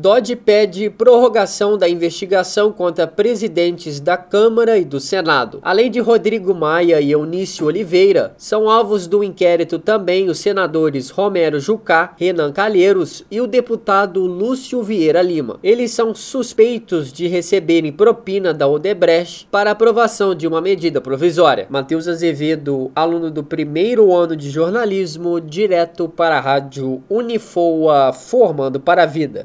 Dodge pede prorrogação da investigação contra presidentes da Câmara e do Senado. Além de Rodrigo Maia e Eunício Oliveira, são alvos do inquérito também os senadores Romero Jucá, Renan Calheiros e o deputado Lúcio Vieira Lima. Eles são suspeitos de receberem propina da Odebrecht para aprovação de uma medida provisória. Matheus Azevedo, aluno do primeiro ano de jornalismo, direto para a rádio Unifoa, formando para a vida.